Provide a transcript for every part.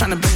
trying to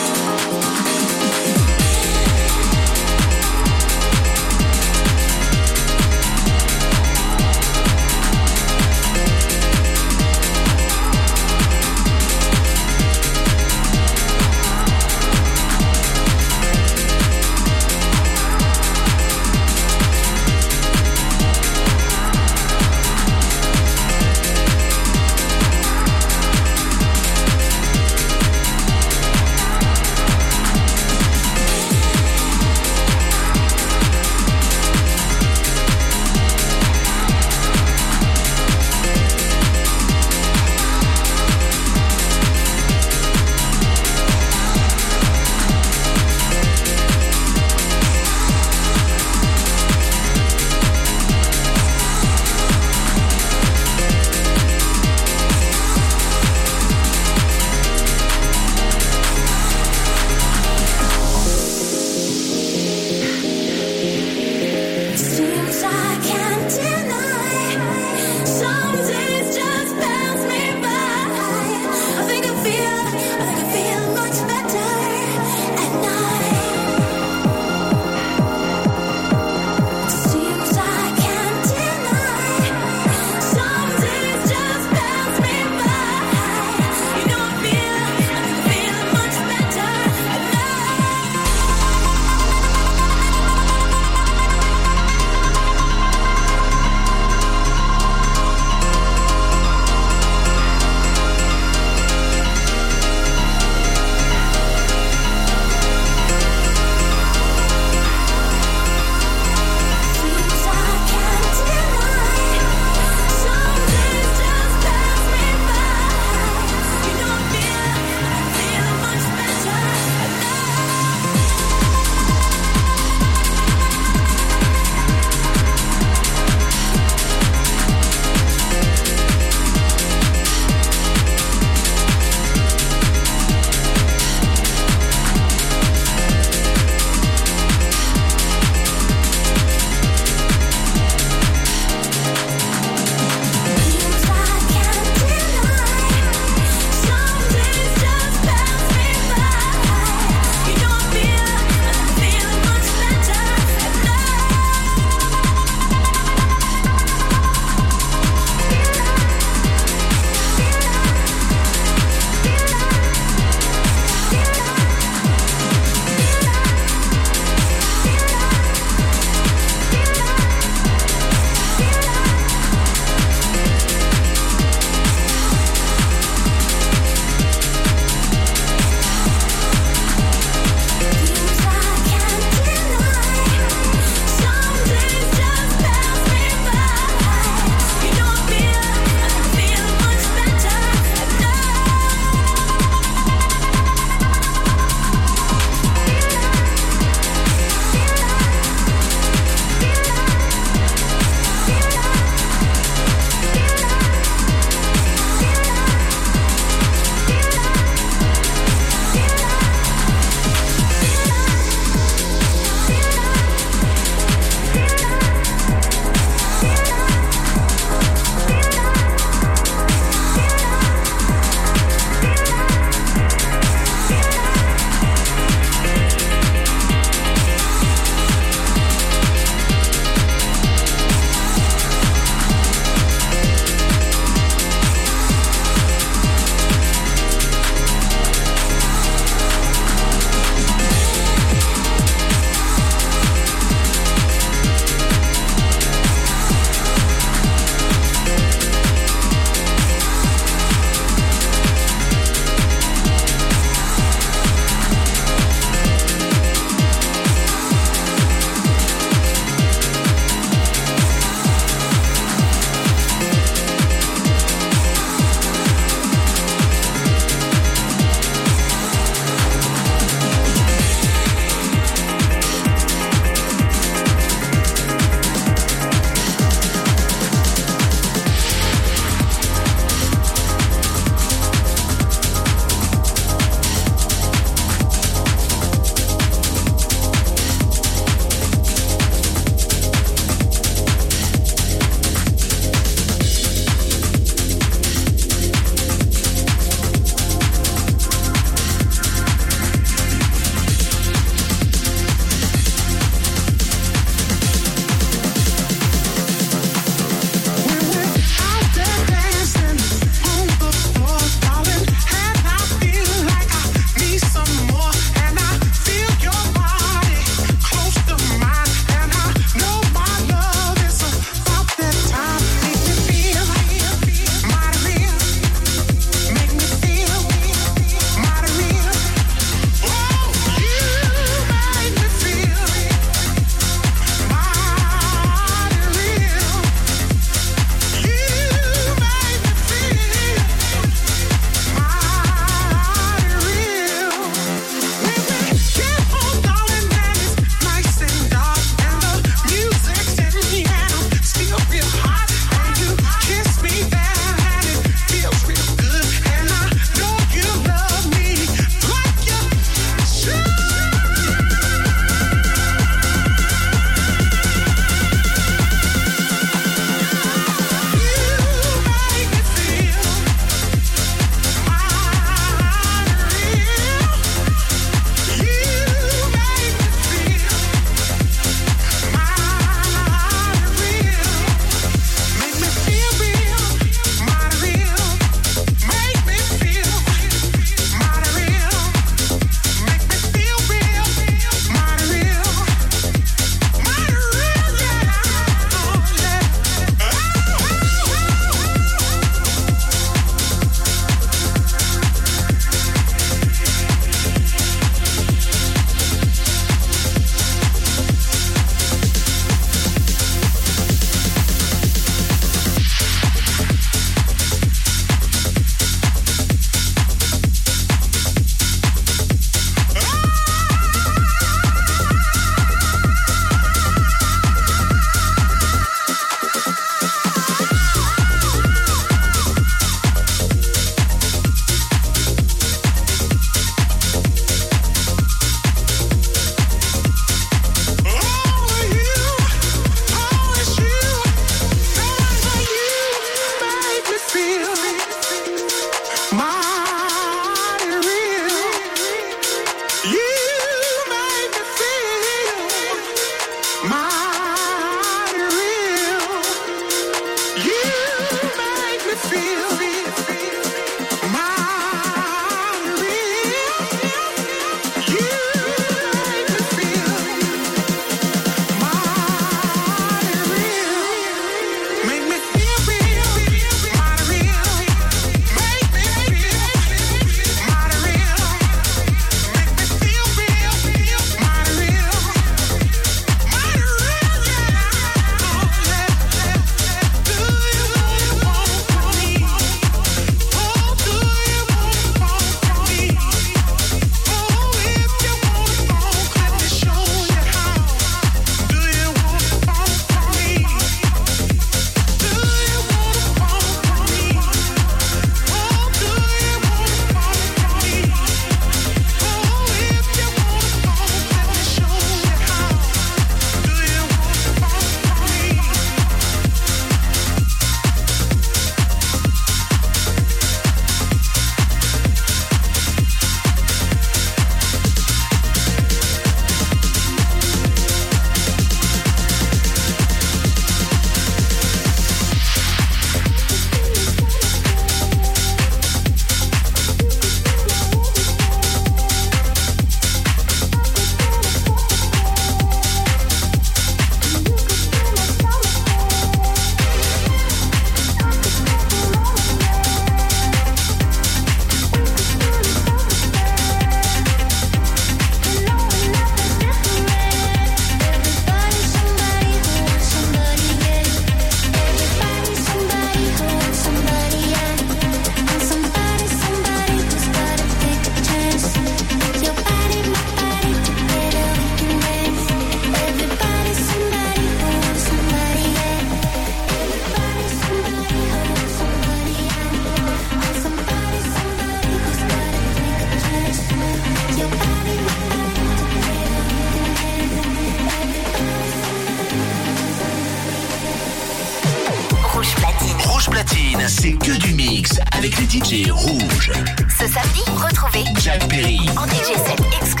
avec les DJ rouges. Ce samedi, retrouvez Jack Perry, en DJ set exclusif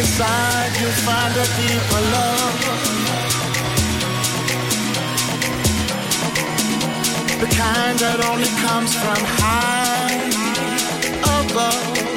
inside you'll find a deeper love. The kind that only comes from high above.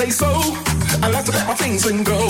say so. I like to pack my things and go.